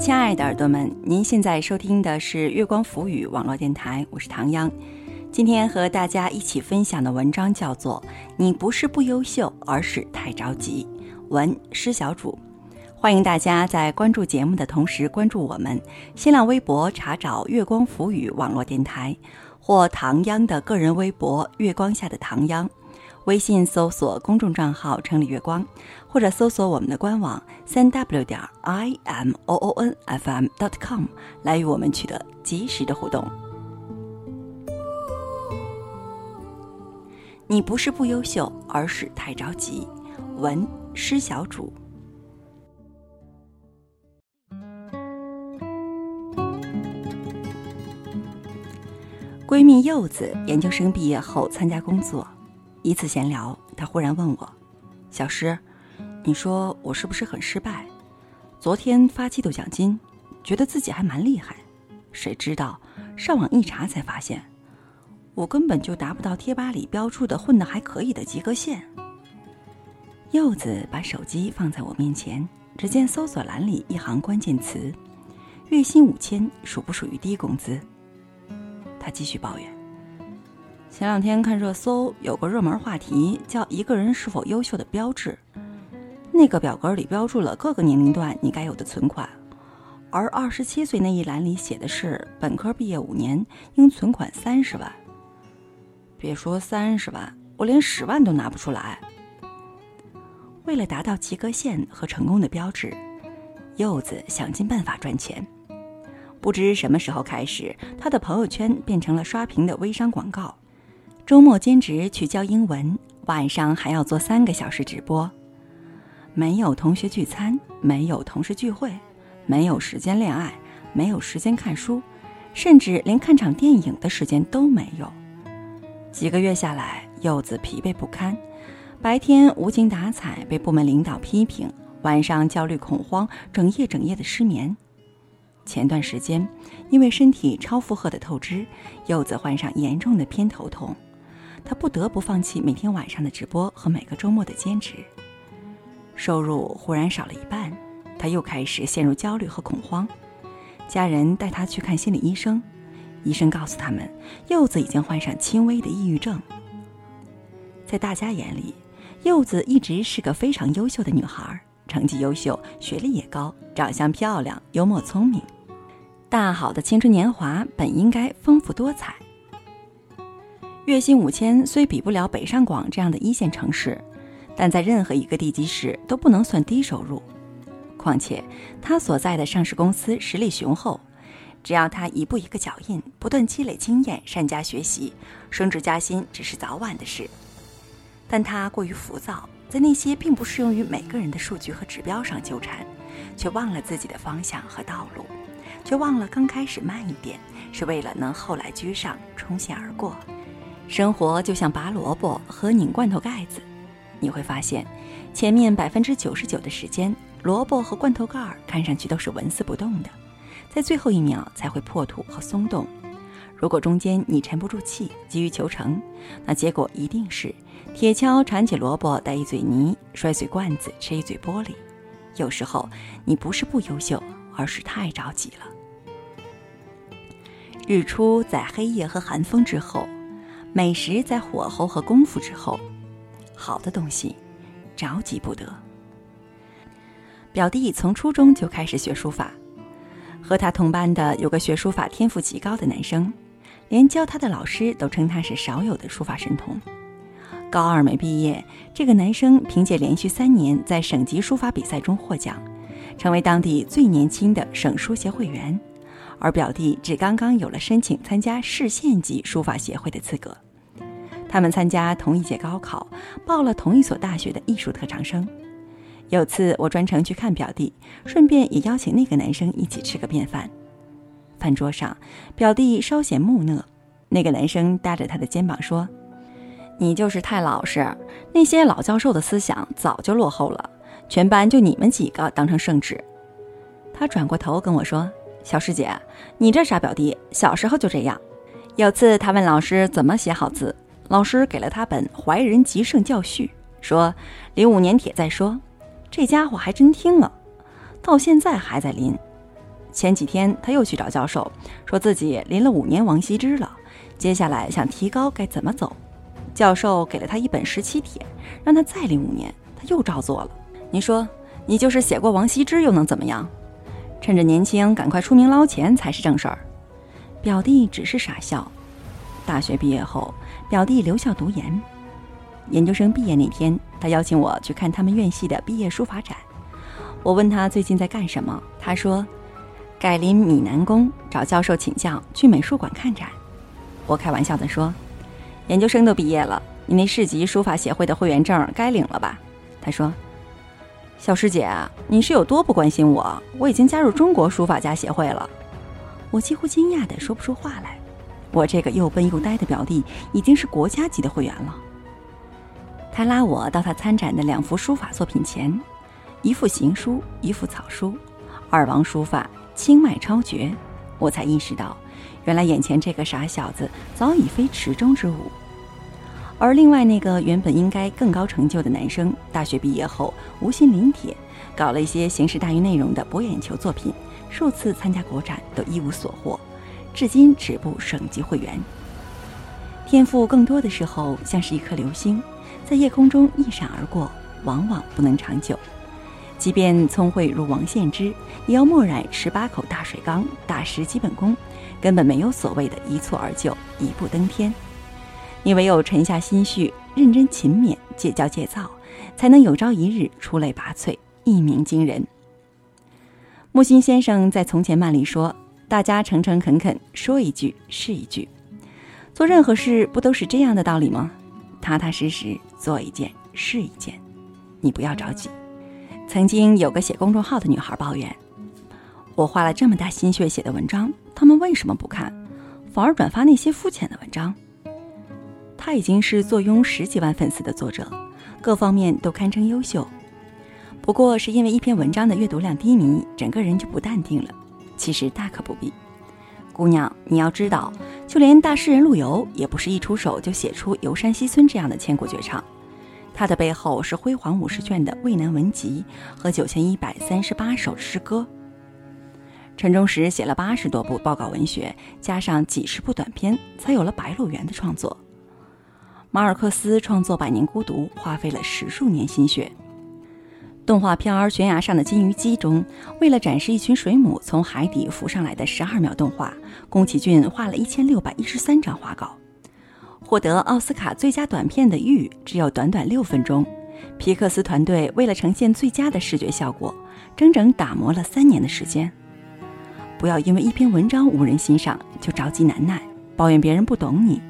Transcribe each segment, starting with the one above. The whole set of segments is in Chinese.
亲爱的耳朵们，您现在收听的是月光浮语网络电台，我是唐央。今天和大家一起分享的文章叫做《你不是不优秀，而是太着急》，文施小主。欢迎大家在关注节目的同时关注我们新浪微博，查找“月光浮语网络电台”或唐央的个人微博“月光下的唐央”。微信搜索公众账号“城里月光”，或者搜索我们的官网三 w 点 i m o o n f m dot com 来与我们取得及时的互动。你不是不优秀，而是太着急。文施小主。闺蜜柚子研究生毕业后参加工作。一次闲聊，他忽然问我：“小诗，你说我是不是很失败？昨天发季度奖金，觉得自己还蛮厉害，谁知道上网一查才发现，我根本就达不到贴吧里标注的混得还可以的及格线。”柚子把手机放在我面前，只见搜索栏里一行关键词：“月薪五千，属不属于低工资？”他继续抱怨。前两天看热搜，有个热门话题叫“一个人是否优秀的标志”。那个表格里标注了各个年龄段你该有的存款，而二十七岁那一栏里写的是本科毕业五年应存款三十万。别说三十万，我连十万都拿不出来。为了达到及格线和成功的标志，柚子想尽办法赚钱。不知什么时候开始，他的朋友圈变成了刷屏的微商广告。周末兼职去教英文，晚上还要做三个小时直播。没有同学聚餐，没有同事聚会，没有时间恋爱，没有时间看书，甚至连看场电影的时间都没有。几个月下来，柚子疲惫不堪，白天无精打采，被部门领导批评，晚上焦虑恐慌，整夜整夜的失眠。前段时间，因为身体超负荷的透支，柚子患上严重的偏头痛。他不得不放弃每天晚上的直播和每个周末的兼职，收入忽然少了一半，他又开始陷入焦虑和恐慌。家人带他去看心理医生，医生告诉他们，柚子已经患上轻微的抑郁症。在大家眼里，柚子一直是个非常优秀的女孩，成绩优秀，学历也高，长相漂亮，幽默聪明。大好的青春年华本应该丰富多彩。月薪五千虽比不了北上广这样的一线城市，但在任何一个地级市都不能算低收入。况且他所在的上市公司实力雄厚，只要他一步一个脚印，不断积累经验，善加学习，升职加薪只是早晚的事。但他过于浮躁，在那些并不适用于每个人的数据和指标上纠缠，却忘了自己的方向和道路，却忘了刚开始慢一点，是为了能后来居上，冲线而过。生活就像拔萝卜和拧罐头盖子，你会发现，前面百分之九十九的时间，萝卜和罐头盖儿看上去都是纹丝不动的，在最后一秒才会破土和松动。如果中间你沉不住气，急于求成，那结果一定是铁锹铲起萝卜带一嘴泥，摔碎罐子吃一嘴玻璃。有时候你不是不优秀，而是太着急了。日出在黑夜和寒风之后。美食在火候和功夫之后，好的东西着急不得。表弟从初中就开始学书法，和他同班的有个学书法天赋极高的男生，连教他的老师都称他是少有的书法神童。高二没毕业，这个男生凭借连续三年在省级书法比赛中获奖，成为当地最年轻的省书协会员。而表弟只刚刚有了申请参加市县级书法协会的资格，他们参加同一届高考，报了同一所大学的艺术特长生。有次我专程去看表弟，顺便也邀请那个男生一起吃个便饭。饭桌上，表弟稍显木讷，那个男生搭着他的肩膀说：“你就是太老实，那些老教授的思想早就落后了，全班就你们几个当成圣旨。”他转过头跟我说。小师姐，你这傻表弟，小时候就这样。有次他问老师怎么写好字，老师给了他本《怀仁集圣教序》，说临五年帖再说。这家伙还真听了，到现在还在临。前几天他又去找教授，说自己临了五年王羲之了，接下来想提高该怎么走。教授给了他一本十七帖，让他再临五年，他又照做了。你说，你就是写过王羲之又能怎么样？趁着年轻，赶快出名捞钱才是正事儿。表弟只是傻笑。大学毕业后，表弟留校读研。研究生毕业那天，他邀请我去看他们院系的毕业书法展。我问他最近在干什么，他说：“改临闽南宫找教授请教，去美术馆看展。”我开玩笑地说：“研究生都毕业了，你那市级书法协会的会员证该领了吧？”他说：“小师姐，你是有多不关心我？我已经加入中国书法家协会了。”我几乎惊讶的说不出话来。我这个又笨又呆的表弟已经是国家级的会员了。他拉我到他参展的两幅书法作品前，一幅行书，一幅草书，二王书法，清迈超绝。我才意识到，原来眼前这个傻小子早已非池中之物。而另外那个原本应该更高成就的男生，大学毕业后无心临帖，搞了一些形式大于内容的博眼球作品，数次参加国展都一无所获。至今止步省级会员。天赋更多的时候像是一颗流星，在夜空中一闪而过，往往不能长久。即便聪慧如王献之，也要墨染十八口大水缸，大师基本功，根本没有所谓的一蹴而就、一步登天。你唯有沉下心绪，认真勤勉，戒骄戒躁，才能有朝一日出类拔萃，一鸣惊人。木心先生在《从前慢》里说。大家诚诚恳恳，说一句是一句，做任何事不都是这样的道理吗？踏踏实实做一件是一件，你不要着急。曾经有个写公众号的女孩抱怨：“我花了这么大心血写的文章，他们为什么不看，反而转发那些肤浅的文章？”他已经是坐拥十几万粉丝的作者，各方面都堪称优秀，不过是因为一篇文章的阅读量低迷，整个人就不淡定了。其实大可不必，姑娘，你要知道，就连大诗人陆游也不是一出手就写出《游山西村》这样的千古绝唱，他的背后是辉煌五十卷的《渭南文集》和九千一百三十八首诗歌。陈忠实写了八十多部报告文学，加上几十部短篇，才有了《白鹿原》的创作。马尔克斯创作《百年孤独》，花费了十数年心血。动画片《悬崖上的金鱼姬》中，为了展示一群水母从海底浮上来的十二秒动画，宫崎骏画了一千六百一十三张画稿。获得奥斯卡最佳短片的《玉》只有短短六分钟。皮克斯团队为了呈现最佳的视觉效果，整整打磨了三年的时间。不要因为一篇文章无人欣赏就着急难耐，抱怨别人不懂你。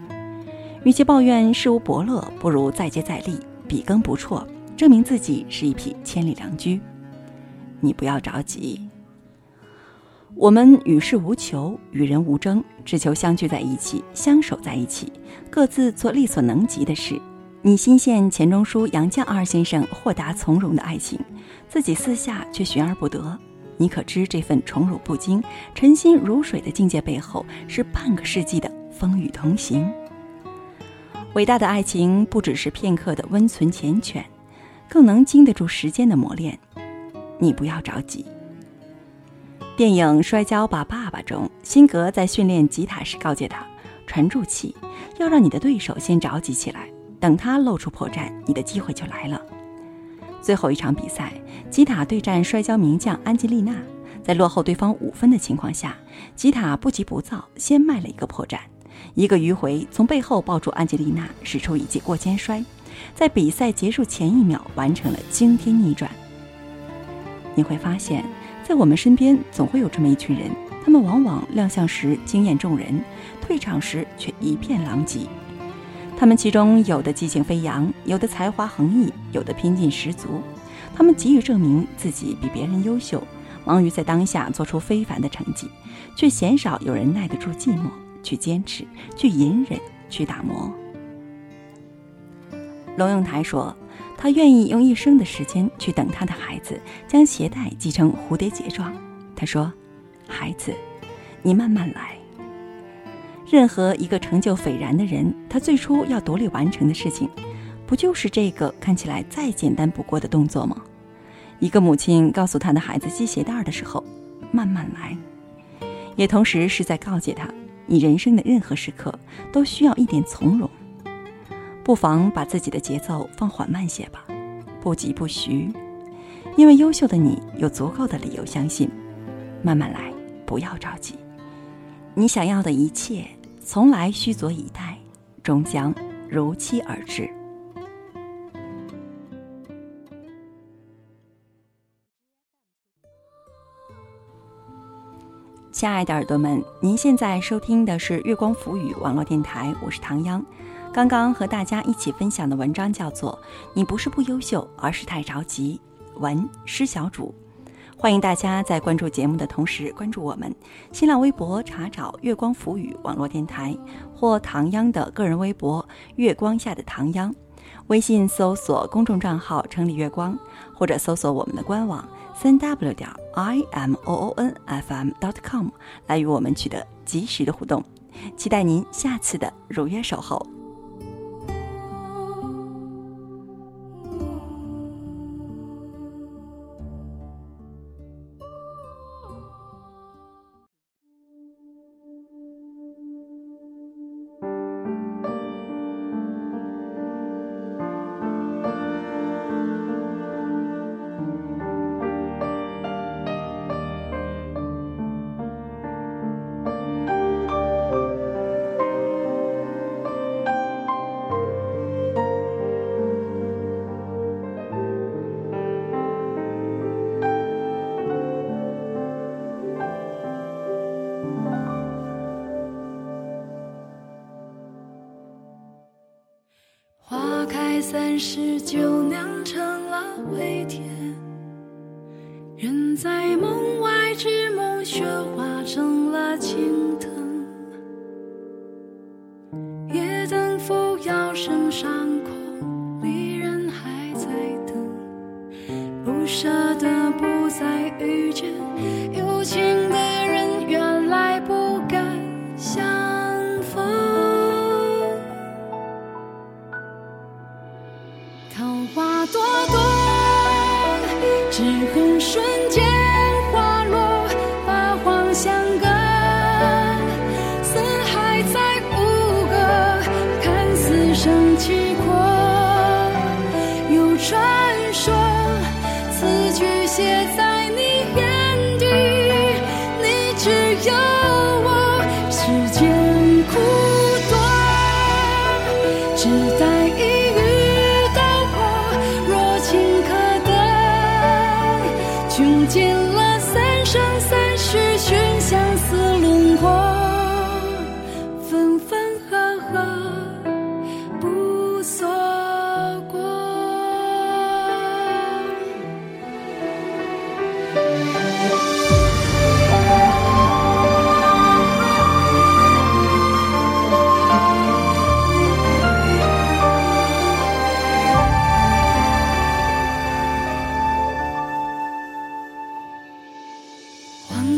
与其抱怨事无伯乐，不如再接再厉，笔耕不辍。证明自己是一匹千里良驹，你不要着急。我们与世无求，与人无争，只求相聚在一起，相守在一起，各自做力所能及的事。你心羡钱钟书、杨绛二先生豁达从容的爱情，自己私下却寻而不得。你可知这份宠辱不惊、沉心如水的境界背后，是半个世纪的风雨同行。伟大的爱情不只是片刻的温存缱绻。更能经得住时间的磨练，你不要着急。电影《摔跤吧，爸爸》中，辛格在训练吉塔时告诫他：沉住气，要让你的对手先着急起来，等他露出破绽，你的机会就来了。最后一场比赛，吉塔对战摔跤名将安吉丽娜，在落后对方五分的情况下，吉塔不急不躁，先迈了一个破绽，一个迂回，从背后抱住安吉丽娜，使出一记过肩摔。在比赛结束前一秒完成了惊天逆转。你会发现，在我们身边总会有这么一群人，他们往往亮相时惊艳众人，退场时却一片狼藉。他们其中有的激情飞扬，有的才华横溢，有的拼劲十足。他们急于证明自己比别人优秀，忙于在当下做出非凡的成绩，却鲜少有人耐得住寂寞，去坚持，去隐忍，去打磨。龙应台说：“他愿意用一生的时间去等他的孩子将鞋带系成蝴蝶结状。”他说：“孩子，你慢慢来。任何一个成就斐然的人，他最初要独立完成的事情，不就是这个看起来再简单不过的动作吗？一个母亲告诉他的孩子系鞋带的时候，慢慢来，也同时是在告诫他，你人生的任何时刻都需要一点从容，不妨把自己的节奏放缓慢些吧，不急不徐，因为优秀的你有足够的理由相信，慢慢来，不要着急，你想要的一切从来虚佐以待，终将如期而至。亲爱的耳朵们，您现在收听的是月光浮语网络电台，我是唐央。刚刚和大家一起分享的文章叫做《你不是不优秀，而是太着急》，文施小主。欢迎大家在关注节目的同时关注我们新浪微博，查找“月光浮语网络电台”或唐央的个人微博“月光下的唐央”，微信搜索公众账号“城里月光”，或者搜索我们的官网。三 w 点 i m o o n f m dot com 来与我们取得及时的互动，期待您下次的如约守候。是酒酿成了微甜，人在梦外之梦，雪化成了青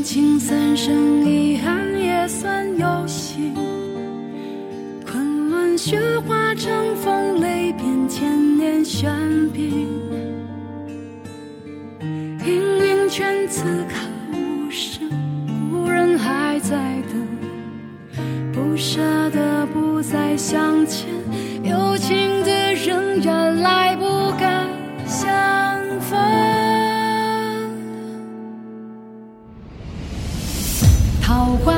情三生，遗憾也算有幸。昆仑雪化成风，泪变千年玄冰。氤氲泉此刻无声，故人还在等，不舍得不再相见，有情的人原来桃